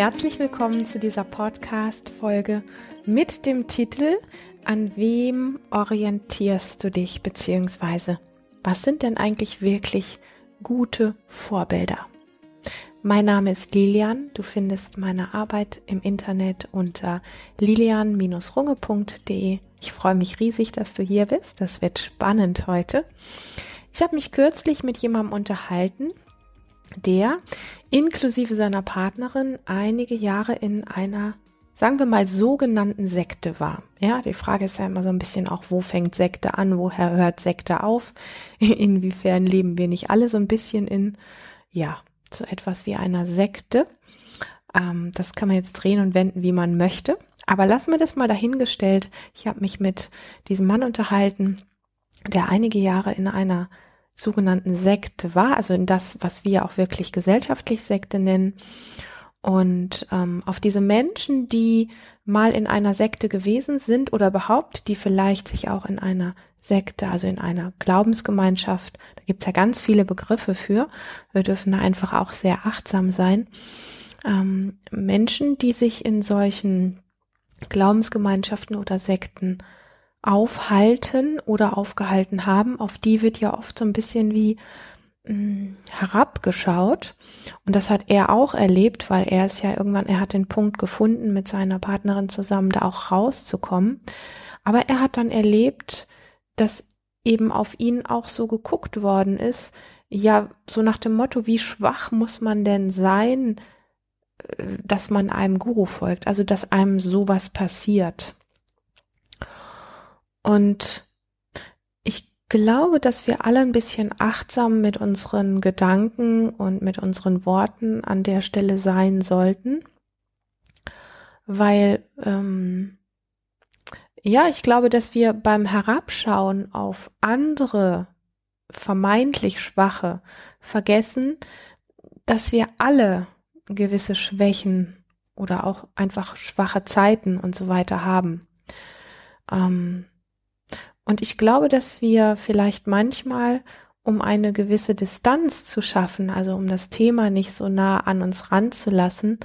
Herzlich willkommen zu dieser Podcast-Folge mit dem Titel An wem orientierst du dich beziehungsweise was sind denn eigentlich wirklich gute Vorbilder? Mein Name ist Lilian. Du findest meine Arbeit im Internet unter lilian-runge.de. Ich freue mich riesig, dass du hier bist. Das wird spannend heute. Ich habe mich kürzlich mit jemandem unterhalten, der inklusive seiner Partnerin einige Jahre in einer, sagen wir mal, sogenannten Sekte war. Ja, die Frage ist ja immer so ein bisschen auch, wo fängt Sekte an, woher hört Sekte auf? Inwiefern leben wir nicht alle so ein bisschen in, ja, so etwas wie einer Sekte? Ähm, das kann man jetzt drehen und wenden, wie man möchte. Aber lassen wir das mal dahingestellt. Ich habe mich mit diesem Mann unterhalten, der einige Jahre in einer sogenannten Sekte war, also in das, was wir auch wirklich gesellschaftlich Sekte nennen. Und ähm, auf diese Menschen, die mal in einer Sekte gewesen sind oder überhaupt, die vielleicht sich auch in einer Sekte, also in einer Glaubensgemeinschaft, da gibt's ja ganz viele Begriffe für, wir dürfen da einfach auch sehr achtsam sein. Ähm, Menschen, die sich in solchen Glaubensgemeinschaften oder Sekten aufhalten oder aufgehalten haben, auf die wird ja oft so ein bisschen wie mh, hm, herabgeschaut. Und das hat er auch erlebt, weil er ist ja irgendwann, er hat den Punkt gefunden, mit seiner Partnerin zusammen da auch rauszukommen. Aber er hat dann erlebt, dass eben auf ihn auch so geguckt worden ist, ja, so nach dem Motto, wie schwach muss man denn sein, äh, dass man einem Guru folgt, also dass einem sowas passiert. Und ich glaube, dass wir alle ein bisschen achtsam mit unseren Gedanken und mit unseren Worten an der Stelle sein sollten, weil ähm, ja, ich glaube, dass wir beim Herabschauen auf andere vermeintlich Schwache vergessen, dass wir alle gewisse Schwächen oder auch einfach schwache Zeiten und so weiter haben. Ähm, und ich glaube, dass wir vielleicht manchmal, um eine gewisse Distanz zu schaffen, also um das Thema nicht so nah an uns ranzulassen,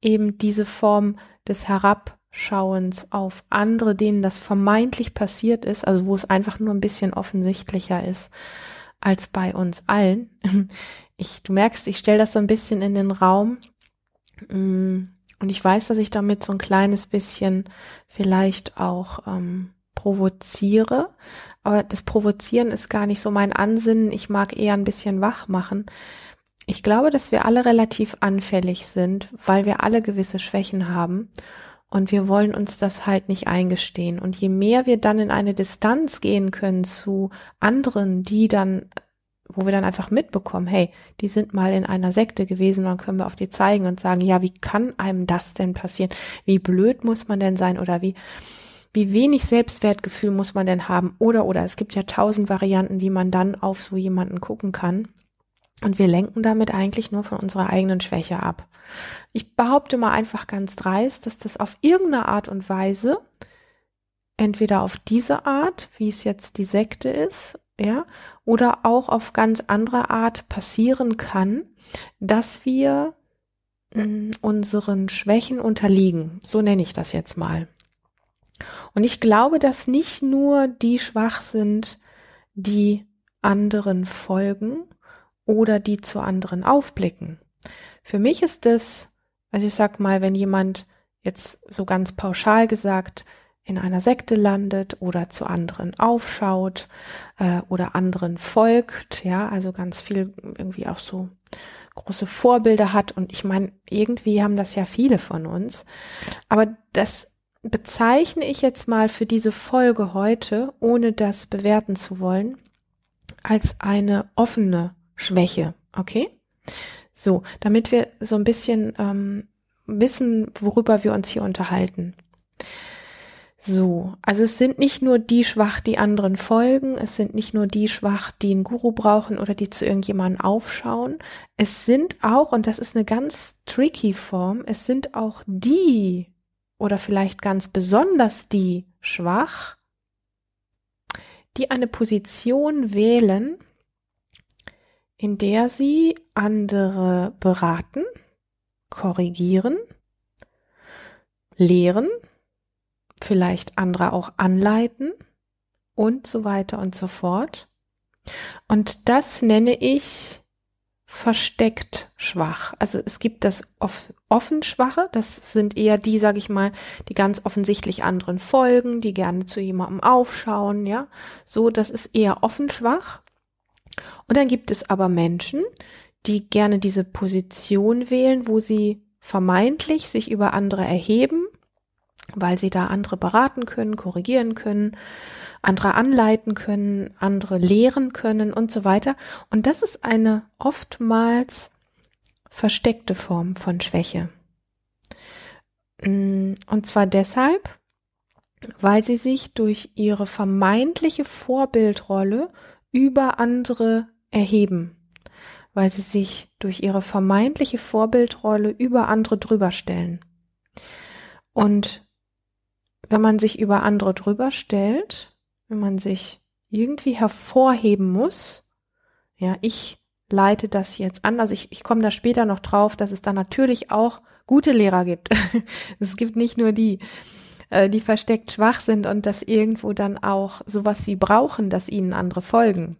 eben diese Form des Herabschauens auf andere, denen das vermeintlich passiert ist, also wo es einfach nur ein bisschen offensichtlicher ist als bei uns allen. Ich, du merkst, ich stelle das so ein bisschen in den Raum. Mm, und ich weiß, dass ich damit so ein kleines bisschen vielleicht auch ähm, provoziere. Aber das Provozieren ist gar nicht so mein Ansinnen. Ich mag eher ein bisschen wach machen. Ich glaube, dass wir alle relativ anfällig sind, weil wir alle gewisse Schwächen haben. Und wir wollen uns das halt nicht eingestehen. Und je mehr wir dann in eine Distanz gehen können zu anderen, die dann, wo wir dann einfach mitbekommen, hey, die sind mal in einer Sekte gewesen, dann können wir auf die zeigen und sagen, ja, wie kann einem das denn passieren? Wie blöd muss man denn sein? Oder wie, wie wenig Selbstwertgefühl muss man denn haben? Oder, oder, es gibt ja tausend Varianten, wie man dann auf so jemanden gucken kann. Und wir lenken damit eigentlich nur von unserer eigenen Schwäche ab. Ich behaupte mal einfach ganz dreist, dass das auf irgendeine Art und Weise, entweder auf diese Art, wie es jetzt die Sekte ist, ja, oder auch auf ganz andere Art passieren kann, dass wir mm, unseren Schwächen unterliegen. So nenne ich das jetzt mal. Und ich glaube, dass nicht nur die schwach sind, die anderen folgen oder die zu anderen aufblicken. Für mich ist es, also ich sag mal, wenn jemand jetzt so ganz pauschal gesagt in einer Sekte landet oder zu anderen aufschaut äh, oder anderen folgt, ja, also ganz viel irgendwie auch so große Vorbilder hat und ich meine, irgendwie haben das ja viele von uns, aber das bezeichne ich jetzt mal für diese Folge heute, ohne das bewerten zu wollen, als eine offene Schwäche. Okay? So, damit wir so ein bisschen ähm, wissen, worüber wir uns hier unterhalten. So, also es sind nicht nur die schwach, die anderen folgen, es sind nicht nur die schwach, die einen Guru brauchen oder die zu irgendjemandem aufschauen. Es sind auch, und das ist eine ganz tricky Form, es sind auch die oder vielleicht ganz besonders die schwach, die eine Position wählen, in der sie andere beraten, korrigieren lehren, vielleicht andere auch anleiten und so weiter und so fort. Und das nenne ich versteckt schwach. Also es gibt das offen Schwache, das sind eher die, sage ich mal, die ganz offensichtlich anderen folgen, die gerne zu jemandem aufschauen, ja. So, das ist eher offen schwach. Und dann gibt es aber Menschen, die gerne diese Position wählen, wo sie vermeintlich sich über andere erheben, weil sie da andere beraten können, korrigieren können, andere anleiten können, andere lehren können und so weiter. Und das ist eine oftmals versteckte Form von Schwäche. Mm, und zwar deshalb, weil sie sich durch ihre vermeintliche Vorbildrolle über andere erheben, weil sie sich durch ihre vermeintliche Vorbildrolle über andere drüber stellen. Und wenn man sich über andere drüber stellt, wenn man sich irgendwie hervorheben muss, ja, ich leite das jetzt an, also ich, ich komme da später noch drauf, dass es da natürlich auch gute Lehrer gibt. es gibt nicht nur die, äh, die versteckt schwach sind und das irgendwo dann auch sowas wie brauchen, dass ihnen andere folgen.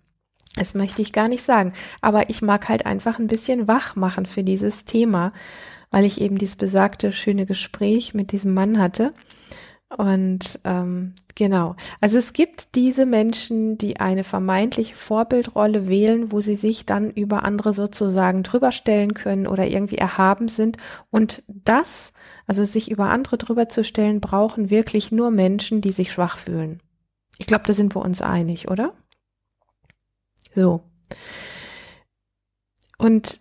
Das möchte ich gar nicht sagen. Aber ich mag halt einfach ein bisschen wach machen für dieses Thema, weil ich eben dieses besagte schöne Gespräch mit diesem Mann hatte. Und ähm, genau, also es gibt diese Menschen, die eine vermeintliche Vorbildrolle wählen, wo sie sich dann über andere sozusagen drüber stellen können oder irgendwie erhaben sind. Und das, also sich über andere drüber zu stellen, brauchen wirklich nur Menschen, die sich schwach fühlen. Ich glaube, da sind wir uns einig, oder? So. Und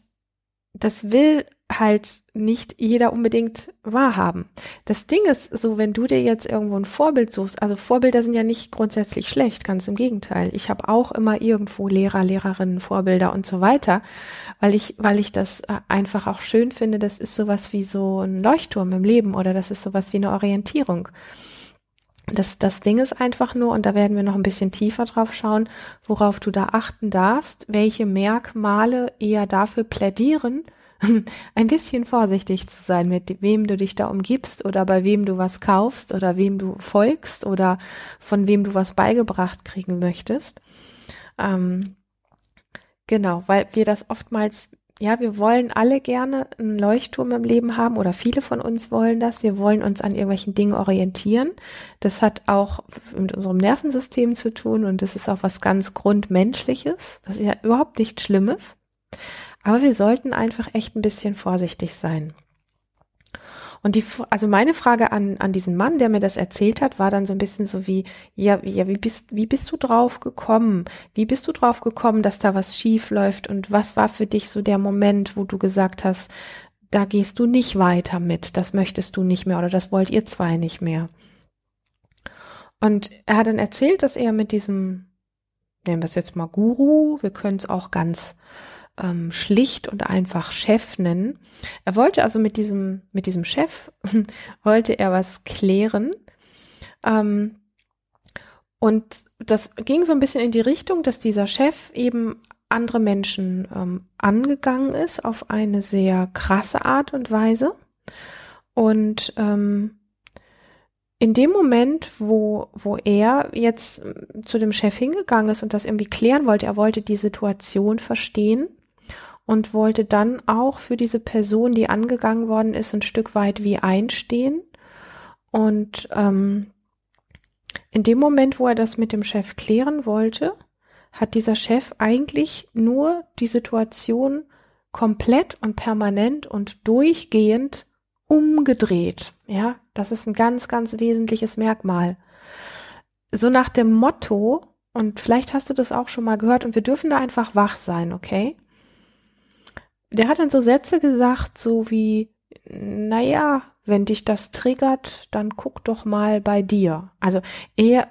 das will halt nicht jeder unbedingt wahrhaben. Das Ding ist so, wenn du dir jetzt irgendwo ein Vorbild suchst, also Vorbilder sind ja nicht grundsätzlich schlecht, ganz im Gegenteil. Ich habe auch immer irgendwo Lehrer, Lehrerinnen, Vorbilder und so weiter, weil ich, weil ich das äh, einfach auch schön finde. Das ist sowas wie so ein Leuchtturm im Leben oder das ist sowas wie eine Orientierung. Das, das Ding ist einfach nur, und da werden wir noch ein bisschen tiefer drauf schauen, worauf du da achten darfst, welche Merkmale eher dafür plädieren, ein bisschen vorsichtig zu sein, mit wem du dich da umgibst oder bei wem du was kaufst oder wem du folgst oder von wem du was beigebracht kriegen möchtest. Ähm, genau, weil wir das oftmals ja, wir wollen alle gerne einen Leuchtturm im Leben haben oder viele von uns wollen das. Wir wollen uns an irgendwelchen Dingen orientieren. Das hat auch mit unserem Nervensystem zu tun und das ist auch was ganz Grundmenschliches. Das ist ja überhaupt nichts Schlimmes. Aber wir sollten einfach echt ein bisschen vorsichtig sein. Und die, also meine Frage an, an diesen Mann, der mir das erzählt hat, war dann so ein bisschen so wie, ja, ja, wie bist, wie bist du drauf gekommen? Wie bist du drauf gekommen, dass da was schief läuft? Und was war für dich so der Moment, wo du gesagt hast, da gehst du nicht weiter mit, das möchtest du nicht mehr oder das wollt ihr zwei nicht mehr? Und er hat dann erzählt, dass er mit diesem, nennen wir es jetzt mal Guru, wir können es auch ganz ähm, schlicht und einfach Chef nennen. Er wollte also mit diesem, mit diesem Chef, wollte er was klären. Ähm, und das ging so ein bisschen in die Richtung, dass dieser Chef eben andere Menschen ähm, angegangen ist auf eine sehr krasse Art und Weise. Und ähm, in dem Moment, wo, wo er jetzt zu dem Chef hingegangen ist und das irgendwie klären wollte, er wollte die Situation verstehen, und wollte dann auch für diese Person, die angegangen worden ist, ein Stück weit wie einstehen. Und ähm, in dem Moment, wo er das mit dem Chef klären wollte, hat dieser Chef eigentlich nur die Situation komplett und permanent und durchgehend umgedreht. Ja, das ist ein ganz, ganz wesentliches Merkmal. So nach dem Motto, und vielleicht hast du das auch schon mal gehört, und wir dürfen da einfach wach sein, okay? Der hat dann so Sätze gesagt, so wie, naja, wenn dich das triggert, dann guck doch mal bei dir. Also er,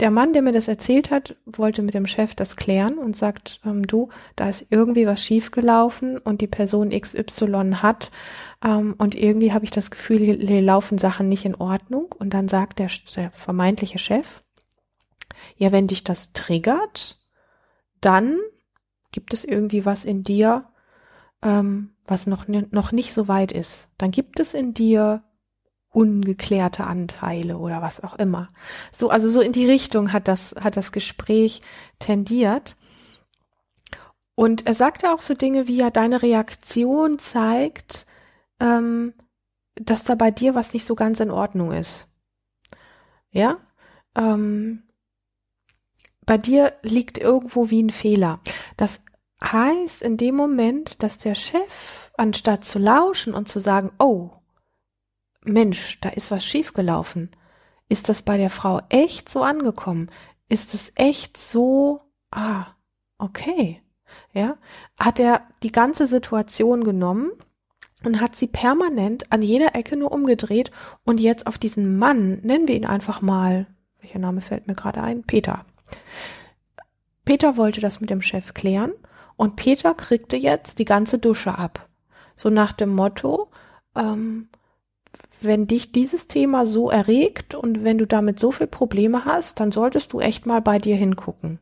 der Mann, der mir das erzählt hat, wollte mit dem Chef das klären und sagt, ähm, du, da ist irgendwie was schiefgelaufen und die Person XY hat ähm, und irgendwie habe ich das Gefühl, hier, laufen Sachen nicht in Ordnung. Und dann sagt der, der vermeintliche Chef, ja, wenn dich das triggert, dann gibt es irgendwie was in dir, ähm, was noch, noch nicht so weit ist, dann gibt es in dir ungeklärte Anteile oder was auch immer. So, also so in die Richtung hat das, hat das Gespräch tendiert. Und er sagte auch so Dinge wie ja, deine Reaktion zeigt, ähm, dass da bei dir was nicht so ganz in Ordnung ist. Ja, ähm, bei dir liegt irgendwo wie ein Fehler. Das heißt in dem Moment, dass der Chef, anstatt zu lauschen und zu sagen, oh, Mensch, da ist was schiefgelaufen, ist das bei der Frau echt so angekommen? Ist es echt so, ah, okay, ja, hat er die ganze Situation genommen und hat sie permanent an jeder Ecke nur umgedreht und jetzt auf diesen Mann, nennen wir ihn einfach mal, welcher Name fällt mir gerade ein? Peter. Peter wollte das mit dem Chef klären und Peter kriegte jetzt die ganze Dusche ab. So nach dem Motto, ähm, wenn dich dieses Thema so erregt und wenn du damit so viel Probleme hast, dann solltest du echt mal bei dir hingucken.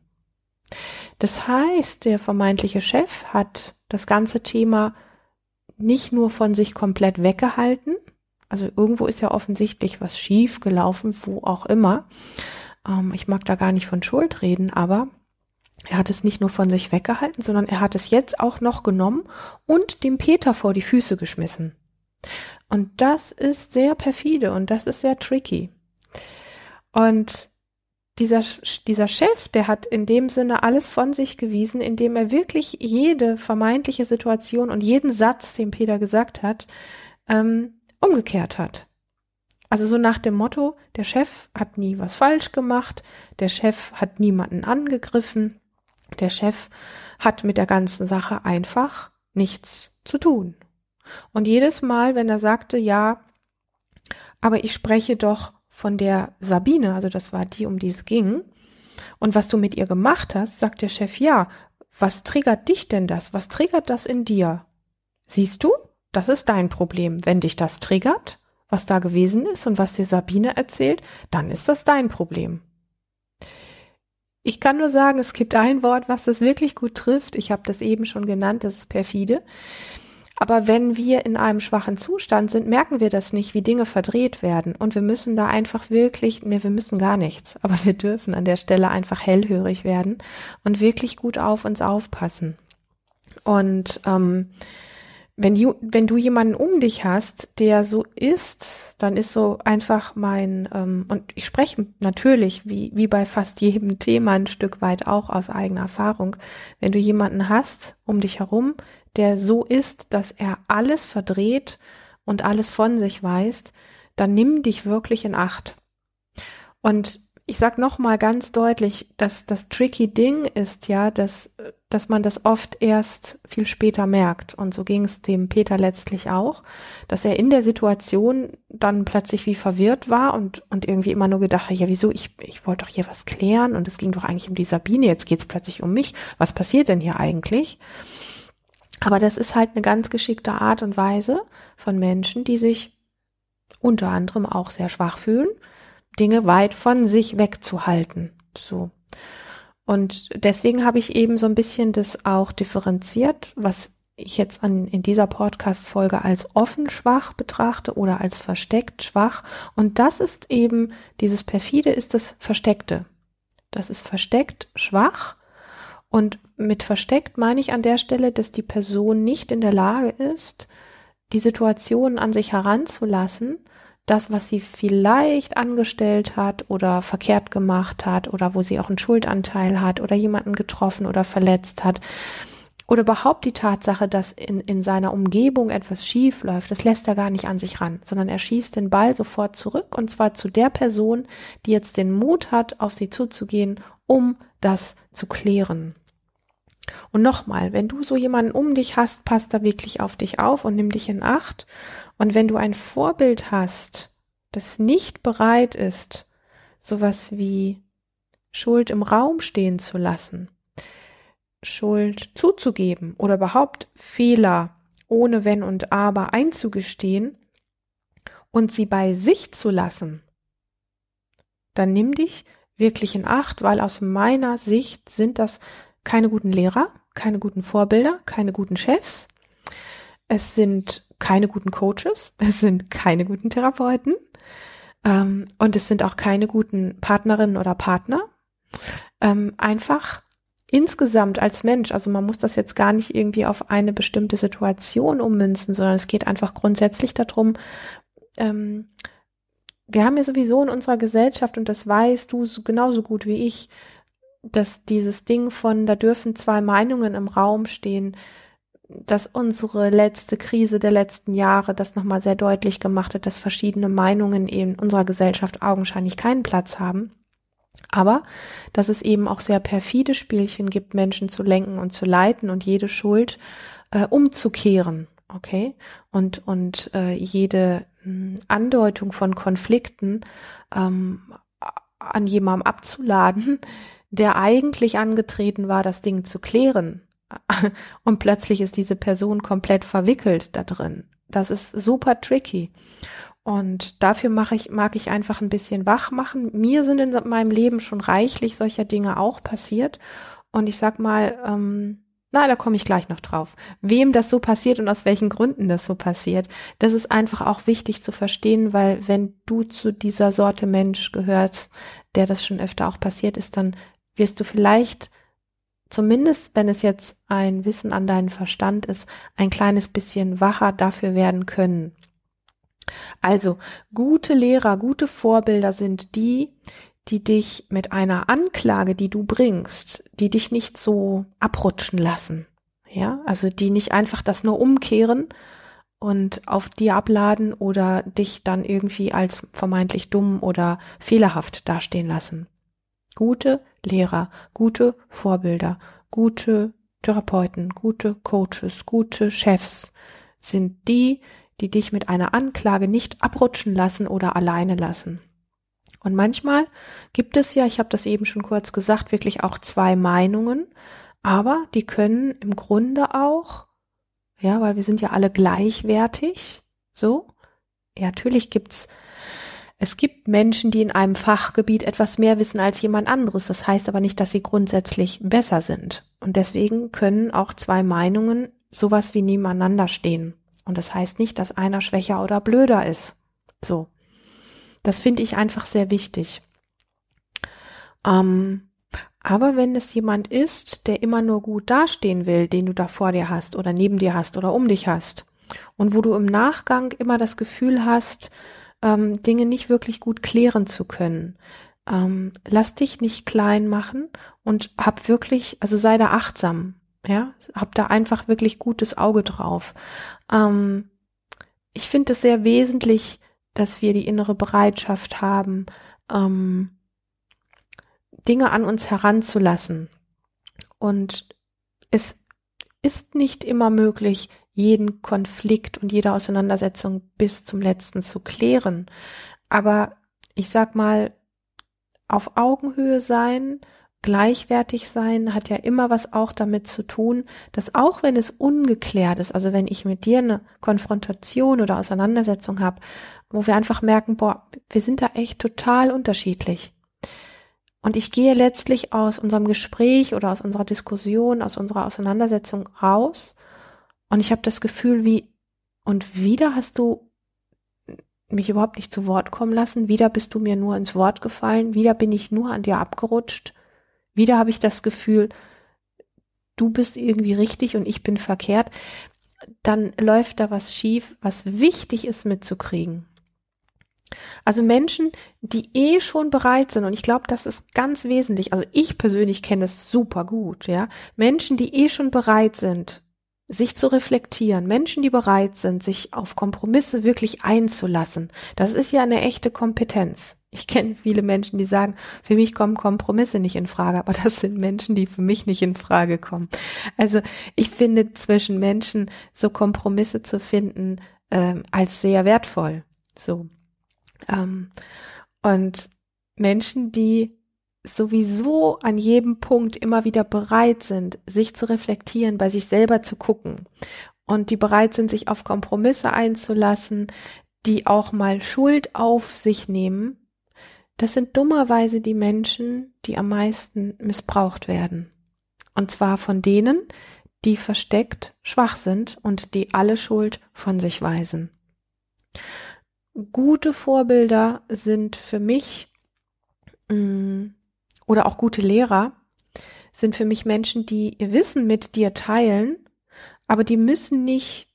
Das heißt, der vermeintliche Chef hat das ganze Thema nicht nur von sich komplett weggehalten, also irgendwo ist ja offensichtlich was schief gelaufen, wo auch immer. Ähm, ich mag da gar nicht von Schuld reden, aber er hat es nicht nur von sich weggehalten, sondern er hat es jetzt auch noch genommen und dem Peter vor die Füße geschmissen. Und das ist sehr perfide und das ist sehr tricky. Und dieser, dieser Chef, der hat in dem Sinne alles von sich gewiesen, indem er wirklich jede vermeintliche Situation und jeden Satz, den Peter gesagt hat, ähm, umgekehrt hat. Also so nach dem Motto, der Chef hat nie was falsch gemacht, der Chef hat niemanden angegriffen, der Chef hat mit der ganzen Sache einfach nichts zu tun. Und jedes Mal, wenn er sagte, ja, aber ich spreche doch von der Sabine, also das war die, um die es ging, und was du mit ihr gemacht hast, sagt der Chef, ja, was triggert dich denn das? Was triggert das in dir? Siehst du? Das ist dein Problem. Wenn dich das triggert, was da gewesen ist und was dir Sabine erzählt, dann ist das dein Problem. Ich kann nur sagen, es gibt ein Wort, was das wirklich gut trifft. Ich habe das eben schon genannt, das ist perfide. Aber wenn wir in einem schwachen Zustand sind, merken wir das nicht, wie Dinge verdreht werden. Und wir müssen da einfach wirklich, nee, wir müssen gar nichts, aber wir dürfen an der Stelle einfach hellhörig werden und wirklich gut auf uns aufpassen. Und ähm, wenn, du, wenn du jemanden um dich hast, der so ist, dann ist so einfach mein, ähm, und ich spreche natürlich, wie, wie bei fast jedem Thema ein Stück weit auch aus eigener Erfahrung, wenn du jemanden hast um dich herum, der so ist, dass er alles verdreht und alles von sich weist, dann nimm dich wirklich in Acht. Und ich sag noch mal ganz deutlich, dass das tricky Ding ist ja, dass dass man das oft erst viel später merkt. Und so ging es dem Peter letztlich auch, dass er in der Situation dann plötzlich wie verwirrt war und und irgendwie immer nur gedacht hat, ja wieso ich ich wollte doch hier was klären und es ging doch eigentlich um die Sabine, jetzt geht's plötzlich um mich. Was passiert denn hier eigentlich? Aber das ist halt eine ganz geschickte Art und Weise von Menschen, die sich unter anderem auch sehr schwach fühlen, Dinge weit von sich wegzuhalten. So. Und deswegen habe ich eben so ein bisschen das auch differenziert, was ich jetzt an, in dieser Podcast-Folge als offen schwach betrachte oder als versteckt schwach. Und das ist eben, dieses perfide ist das Versteckte. Das ist versteckt schwach und mit versteckt meine ich an der Stelle, dass die Person nicht in der Lage ist, die Situation an sich heranzulassen, das, was sie vielleicht angestellt hat oder verkehrt gemacht hat oder wo sie auch einen Schuldanteil hat oder jemanden getroffen oder verletzt hat oder überhaupt die Tatsache, dass in, in seiner Umgebung etwas schief läuft, das lässt er gar nicht an sich ran, sondern er schießt den Ball sofort zurück und zwar zu der Person, die jetzt den Mut hat, auf sie zuzugehen, um das zu klären. Und nochmal, wenn du so jemanden um dich hast, passt da wirklich auf dich auf und nimm dich in Acht. Und wenn du ein Vorbild hast, das nicht bereit ist, sowas wie Schuld im Raum stehen zu lassen, Schuld zuzugeben oder überhaupt Fehler ohne Wenn und Aber einzugestehen und sie bei sich zu lassen, dann nimm dich wirklich in Acht, weil aus meiner Sicht sind das keine guten Lehrer, keine guten Vorbilder, keine guten Chefs. es sind keine guten Coaches, es sind keine guten Therapeuten ähm, und es sind auch keine guten Partnerinnen oder Partner. Ähm, einfach insgesamt als Mensch, also man muss das jetzt gar nicht irgendwie auf eine bestimmte Situation ummünzen, sondern es geht einfach grundsätzlich darum, ähm, wir haben ja sowieso in unserer Gesellschaft, und das weißt du genauso gut wie ich, dass dieses Ding von, da dürfen zwei Meinungen im Raum stehen, dass unsere letzte Krise der letzten Jahre das nochmal sehr deutlich gemacht hat, dass verschiedene Meinungen in unserer Gesellschaft augenscheinlich keinen Platz haben. Aber dass es eben auch sehr perfide Spielchen gibt, Menschen zu lenken und zu leiten und jede Schuld äh, umzukehren. Okay? Und, und äh, jede mh, hm, Andeutung von Konflikten ähm, an jemandem abzuladen, der eigentlich angetreten war, das Ding zu klären. Und plötzlich ist diese Person komplett verwickelt da drin. Das ist super tricky. Und dafür mache ich, mag ich einfach ein bisschen wach machen. Mir sind in meinem Leben schon reichlich solcher Dinge auch passiert. Und ich sag mal, ähm, na, da komme ich gleich noch drauf. Wem das so passiert und aus welchen Gründen das so passiert, das ist einfach auch wichtig zu verstehen, weil wenn du zu dieser Sorte Mensch gehörst, der das schon öfter auch passiert ist, dann wirst du vielleicht zumindest, wenn es jetzt ein Wissen an deinen Verstand ist, ein kleines bisschen wacher dafür werden können. Also gute Lehrer, gute Vorbilder sind die, die dich mit einer Anklage, die du bringst, die dich nicht so abrutschen lassen. Ja, also die nicht einfach das nur umkehren und auf dir abladen oder dich dann irgendwie als vermeintlich dumm oder fehlerhaft dastehen lassen. Gute Lehrer, gute Vorbilder, gute Therapeuten, gute Coaches, gute Chefs sind die, die dich mit einer Anklage nicht abrutschen lassen oder alleine lassen. Und manchmal gibt es ja, ich habe das eben schon kurz gesagt, wirklich auch zwei Meinungen, aber die können im Grunde auch, ja, weil wir sind ja alle gleichwertig, so. Ja, natürlich gibt's es gibt Menschen, die in einem Fachgebiet etwas mehr wissen als jemand anderes. Das heißt aber nicht, dass sie grundsätzlich besser sind. Und deswegen können auch zwei Meinungen sowas wie nebeneinander stehen. Und das heißt nicht, dass einer schwächer oder blöder ist. So. Das finde ich einfach sehr wichtig. Ähm, aber wenn es jemand ist, der immer nur gut dastehen will, den du da vor dir hast oder neben dir hast oder um dich hast, und wo du im Nachgang immer das Gefühl hast, ähm, Dinge nicht wirklich gut klären zu können, ähm, lass dich nicht klein machen und hab wirklich, also sei da achtsam, ja, hab da einfach wirklich gutes Auge drauf. Ähm, ich finde es sehr wesentlich, dass wir die innere Bereitschaft haben, ähm, Dinge an uns heranzulassen. Und es ist nicht immer möglich, jeden Konflikt und jede Auseinandersetzung bis zum letzten zu klären. Aber ich sag mal, auf Augenhöhe sein, gleichwertig sein, hat ja immer was auch damit zu tun, dass auch wenn es ungeklärt ist, also wenn ich mit dir eine Konfrontation oder Auseinandersetzung habe, wo wir einfach merken, boah, wir sind da echt total unterschiedlich. Und ich gehe letztlich aus unserem Gespräch oder aus unserer Diskussion, aus unserer Auseinandersetzung raus und ich habe das Gefühl, wie, und wieder hast du mich überhaupt nicht zu Wort kommen lassen, wieder bist du mir nur ins Wort gefallen, wieder bin ich nur an dir abgerutscht, wieder habe ich das Gefühl, du bist irgendwie richtig und ich bin verkehrt, dann läuft da was schief, was wichtig ist mitzukriegen. Also Menschen, die eh schon bereit sind, und ich glaube, das ist ganz wesentlich, also ich persönlich kenne es super gut, ja, Menschen, die eh schon bereit sind, sich zu reflektieren, Menschen, die bereit sind, sich auf Kompromisse wirklich einzulassen, das ist ja eine echte Kompetenz. Ich kenne viele Menschen, die sagen, für mich kommen Kompromisse nicht in Frage, aber das sind Menschen, die für mich nicht in Frage kommen. Also ich finde zwischen Menschen so Kompromisse zu finden ähm, als sehr wertvoll. So. Ähm, und Menschen, die sowieso an jedem Punkt immer wieder bereit sind, sich zu reflektieren, bei sich selber zu gucken und die bereit sind, sich auf Kompromisse einzulassen, die auch mal Schuld auf sich nehmen, das sind dummerweise die Menschen, die am meisten missbraucht werden. Und zwar von denen, die versteckt schwach sind und die alle Schuld von sich weisen. Gute Vorbilder sind für mich mh, mm, oder auch gute Lehrer sind für mich Menschen, die ihr Wissen mit dir teilen, aber die müssen nicht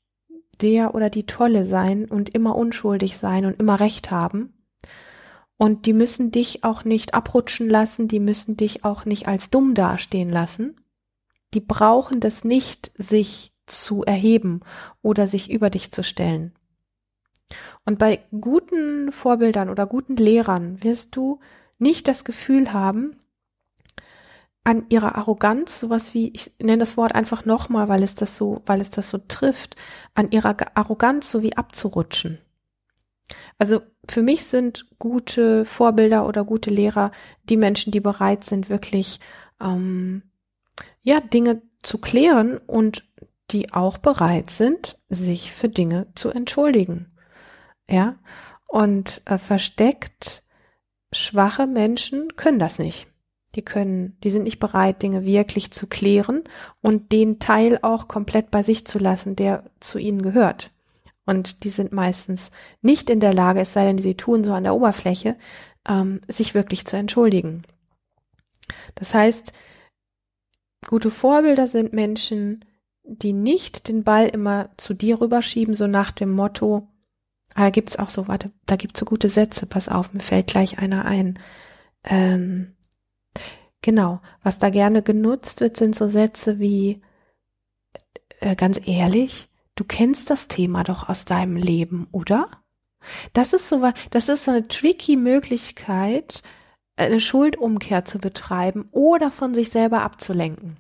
der oder die Tolle sein und immer unschuldig sein und immer recht haben. Und die müssen dich auch nicht abrutschen lassen, die müssen dich auch nicht als dumm dastehen lassen. Die brauchen das nicht, sich zu erheben oder sich über dich zu stellen. Und bei guten Vorbildern oder guten Lehrern wirst du nicht das Gefühl haben, an ihrer Arroganz, sowas wie, ich nenne das Wort einfach nochmal, weil es das so, weil es das so trifft, an ihrer Arroganz so wie abzurutschen. Also für mich sind gute Vorbilder oder gute Lehrer die Menschen, die bereit sind, wirklich ähm, ja Dinge zu klären und die auch bereit sind, sich für Dinge zu entschuldigen. Ja, und äh, versteckt schwache Menschen können das nicht. Die können, die sind nicht bereit, Dinge wirklich zu klären und den Teil auch komplett bei sich zu lassen, der zu ihnen gehört. Und die sind meistens nicht in der Lage, es sei denn, sie tun so an der Oberfläche, ähm, sich wirklich zu entschuldigen. Das heißt, gute Vorbilder sind Menschen, die nicht den Ball immer zu dir rüberschieben, so nach dem Motto, ah, da gibt's auch so, warte, da gibt's so gute Sätze, pass auf, mir fällt gleich einer ein. Ähm, Genau, was da gerne genutzt wird, sind so Sätze wie, äh, ganz ehrlich, du kennst das Thema doch aus deinem Leben, oder? Das ist so, das ist eine tricky Möglichkeit, eine Schuldumkehr zu betreiben oder von sich selber abzulenken.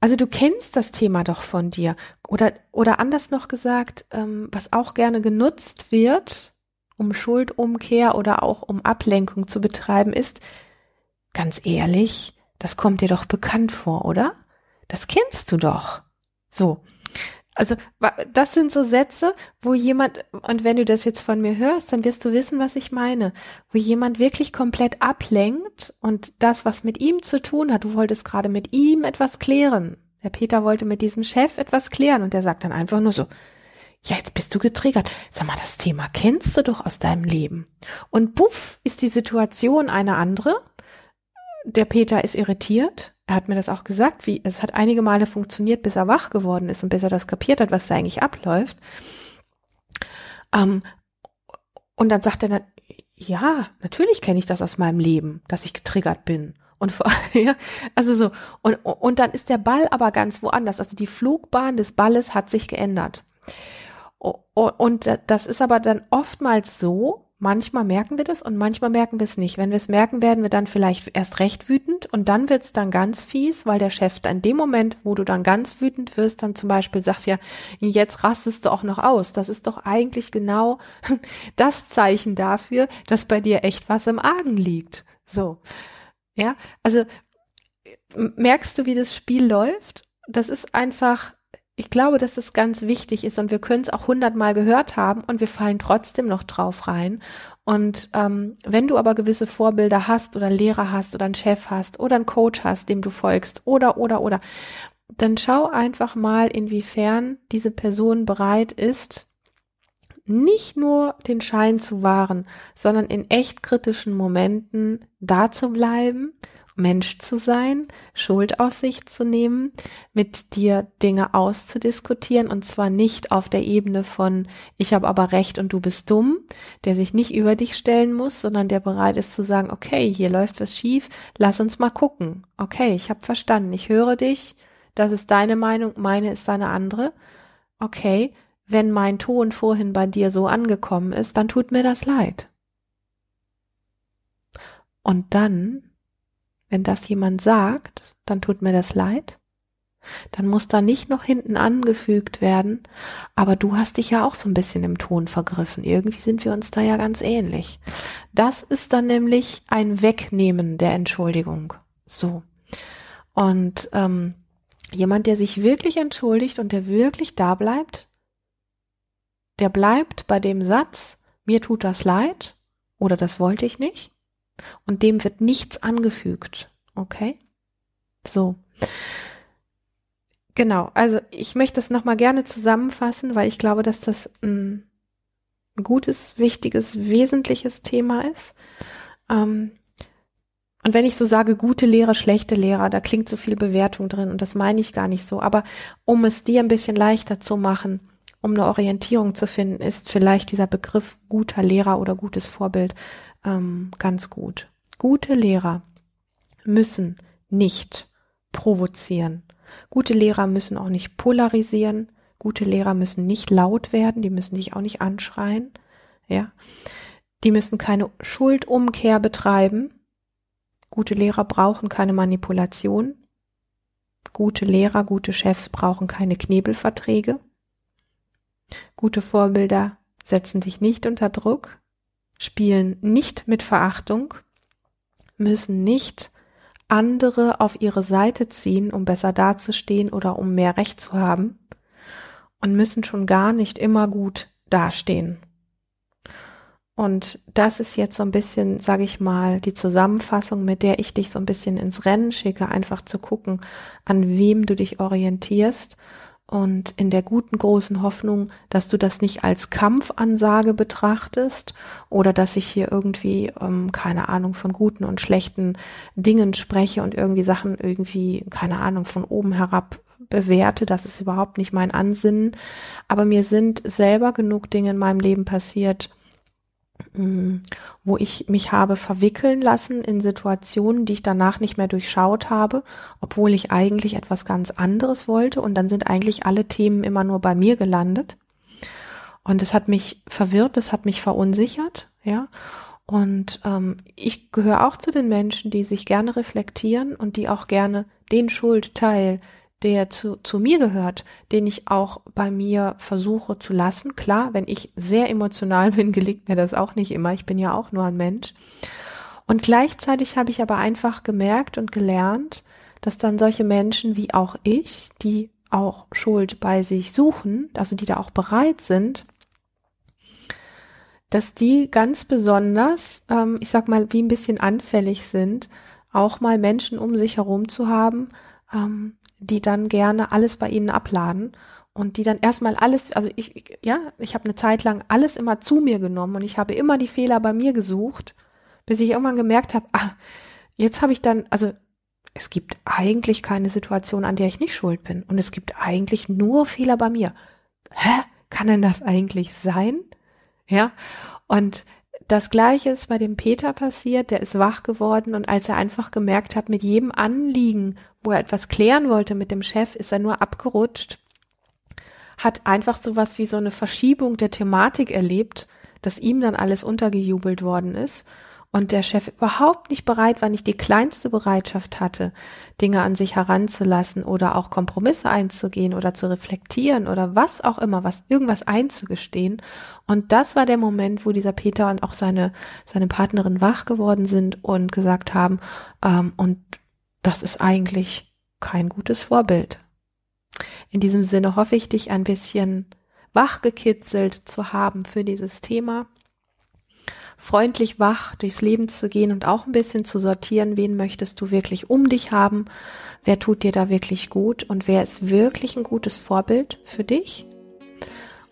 Also du kennst das Thema doch von dir. Oder, oder anders noch gesagt, ähm, was auch gerne genutzt wird, um Schuldumkehr oder auch um Ablenkung zu betreiben, ist, Ganz ehrlich, das kommt dir doch bekannt vor, oder? Das kennst du doch. So. Also, das sind so Sätze, wo jemand, und wenn du das jetzt von mir hörst, dann wirst du wissen, was ich meine, wo jemand wirklich komplett ablenkt und das, was mit ihm zu tun hat, du wolltest gerade mit ihm etwas klären. Der Peter wollte mit diesem Chef etwas klären und der sagt dann einfach nur so, ja, jetzt bist du getriggert. Sag mal, das Thema kennst du doch aus deinem Leben. Und puff, ist die Situation eine andere der Peter ist irritiert. Er hat mir das auch gesagt, wie es hat einige Male funktioniert, bis er wach geworden ist und bis er das kapiert hat, was da eigentlich abläuft. Ähm, und dann sagt er dann, ja, natürlich kenne ich das aus meinem Leben, dass ich getriggert bin. Und vor, ja, also so, und, und dann ist der Ball aber ganz woanders. Also die Flugbahn des Balles hat sich geändert. Und das ist aber dann oftmals so, Manchmal merken wir das und manchmal merken wir es nicht. Wenn wir es merken, werden wir dann vielleicht erst recht wütend und dann wird es dann ganz fies, weil der Chef in dem Moment, wo du dann ganz wütend wirst, dann zum Beispiel sagst ja, jetzt rastest du auch noch aus. Das ist doch eigentlich genau das Zeichen dafür, dass bei dir echt was im Argen liegt. So. Ja, also merkst du, wie das Spiel läuft? Das ist einfach ich glaube, dass es ganz wichtig ist und wir können es auch hundertmal gehört haben und wir fallen trotzdem noch drauf rein. Und ähm, wenn du aber gewisse Vorbilder hast oder einen Lehrer hast oder einen Chef hast oder einen Coach hast, dem du folgst oder oder oder, dann schau einfach mal, inwiefern diese Person bereit ist, nicht nur den Schein zu wahren, sondern in echt kritischen Momenten da zu bleiben Mensch zu sein, Schuld auf sich zu nehmen, mit dir Dinge auszudiskutieren und zwar nicht auf der Ebene von ich habe aber recht und du bist dumm, der sich nicht über dich stellen muss, sondern der bereit ist zu sagen, okay, hier läuft was schief, lass uns mal gucken. Okay, ich habe verstanden, ich höre dich, das ist deine Meinung, meine ist deine andere. Okay, wenn mein Ton vorhin bei dir so angekommen ist, dann tut mir das leid. Und dann wenn das jemand sagt, dann tut mir das leid. Dann muss da nicht noch hinten angefügt werden, aber du hast dich ja auch so ein bisschen im Ton vergriffen. Irgendwie sind wir uns da ja ganz ähnlich. Das ist dann nämlich ein Wegnehmen der Entschuldigung. So. Und ähm, jemand, der sich wirklich entschuldigt und der wirklich da bleibt, der bleibt bei dem Satz, mir tut das leid oder das wollte ich nicht und dem wird nichts angefügt. Okay? So. genau, also ich möchte das nochmal gerne zusammenfassen, weil ich glaube, dass das ein gutes, wichtiges, wesentliches Thema ist. Ähm, und wenn ich so sage, gute Lehrer, schlechte Lehrer, da klingt so viel Bewertung drin und das meine ich gar nicht so. Aber um es dir ein bisschen leichter zu machen, um eine Orientierung zu finden, ist vielleicht dieser Begriff guter Lehrer oder gutes Vorbild ähm, ganz gut. Gute Lehrer müssen nicht provozieren. Gute Lehrer müssen auch nicht polarisieren. Gute Lehrer müssen nicht laut werden, die müssen dich auch nicht anschreien. Ja. Die müssen keine Schuldumkehr betreiben. Gute Lehrer brauchen keine Manipulation. Gute Lehrer, gute Chefs brauchen keine Knebelverträge. Gute Vorbilder setzen dich nicht unter Druck, spielen nicht mit Verachtung, müssen nicht andere auf ihre Seite ziehen, um besser dazustehen oder um mehr Recht zu haben und müssen schon gar nicht immer gut dastehen. Und das ist jetzt so ein bisschen, sage ich mal, die Zusammenfassung, mit der ich dich so ein bisschen ins Rennen schicke, einfach zu gucken, an wem du dich orientierst und in der guten großen Hoffnung, dass du das nicht als Kampfansage betrachtest oder dass ich hier irgendwie ähm, keine Ahnung von guten und schlechten Dingen spreche und irgendwie Sachen irgendwie keine Ahnung von oben herab bewerte, das ist überhaupt nicht mein Ansinnen, aber mir sind selber genug Dinge in meinem Leben passiert, wo ich mich habe verwickeln lassen in Situationen, die ich danach nicht mehr durchschaut habe, obwohl ich eigentlich etwas ganz anderes wollte und dann sind eigentlich alle Themen immer nur bei mir gelandet. Und es hat mich verwirrt, es hat mich verunsichert, ja. Und ähm, ich gehöre auch zu den Menschen, die sich gerne reflektieren und die auch gerne den Schuldteil, der zu, zu mir gehört, den ich auch bei mir versuche zu lassen. Klar, wenn ich sehr emotional bin, gelingt mir das auch nicht immer. Ich bin ja auch nur ein Mensch. Und gleichzeitig habe ich aber einfach gemerkt und gelernt, dass dann solche Menschen wie auch ich, die auch Schuld bei sich suchen, also die da auch bereit sind, dass die ganz besonders, ähm, ich sag mal, wie ein bisschen anfällig sind, auch mal Menschen um sich herum zu haben, ähm, die dann gerne alles bei ihnen abladen und die dann erstmal alles, also ich, ja, ich habe eine Zeit lang alles immer zu mir genommen und ich habe immer die Fehler bei mir gesucht, bis ich irgendwann gemerkt habe, ah, jetzt habe ich dann, also es gibt eigentlich keine Situation, an der ich nicht schuld bin und es gibt eigentlich nur Fehler bei mir. Hä? Kann denn das eigentlich sein? Ja, und das gleiche ist bei dem Peter passiert, der ist wach geworden und als er einfach gemerkt hat, mit jedem Anliegen, wo er etwas klären wollte mit dem Chef, ist er nur abgerutscht, hat einfach sowas wie so eine Verschiebung der Thematik erlebt, dass ihm dann alles untergejubelt worden ist und der Chef überhaupt nicht bereit war, nicht die kleinste Bereitschaft hatte, Dinge an sich heranzulassen oder auch Kompromisse einzugehen oder zu reflektieren oder was auch immer, was irgendwas einzugestehen. Und das war der Moment, wo dieser Peter und auch seine, seine Partnerin wach geworden sind und gesagt haben, ähm, und das ist eigentlich kein gutes Vorbild. In diesem Sinne hoffe ich, dich ein bisschen wachgekitzelt zu haben für dieses Thema freundlich wach durchs Leben zu gehen und auch ein bisschen zu sortieren, wen möchtest du wirklich um dich haben, wer tut dir da wirklich gut und wer ist wirklich ein gutes Vorbild für dich.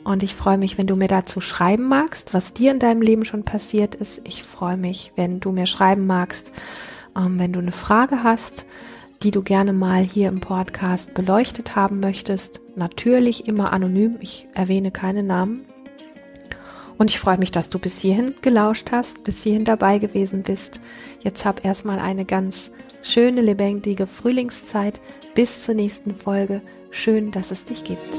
Und ich freue mich, wenn du mir dazu schreiben magst, was dir in deinem Leben schon passiert ist. Ich freue mich, wenn du mir schreiben magst, ähm, wenn du eine Frage hast, die du gerne mal hier im Podcast beleuchtet haben möchtest. Natürlich immer anonym. Ich erwähne keine Namen. Und ich freue mich, dass du bis hierhin gelauscht hast, bis hierhin dabei gewesen bist. Jetzt hab erstmal eine ganz schöne, lebendige Frühlingszeit. Bis zur nächsten Folge. Schön, dass es dich gibt.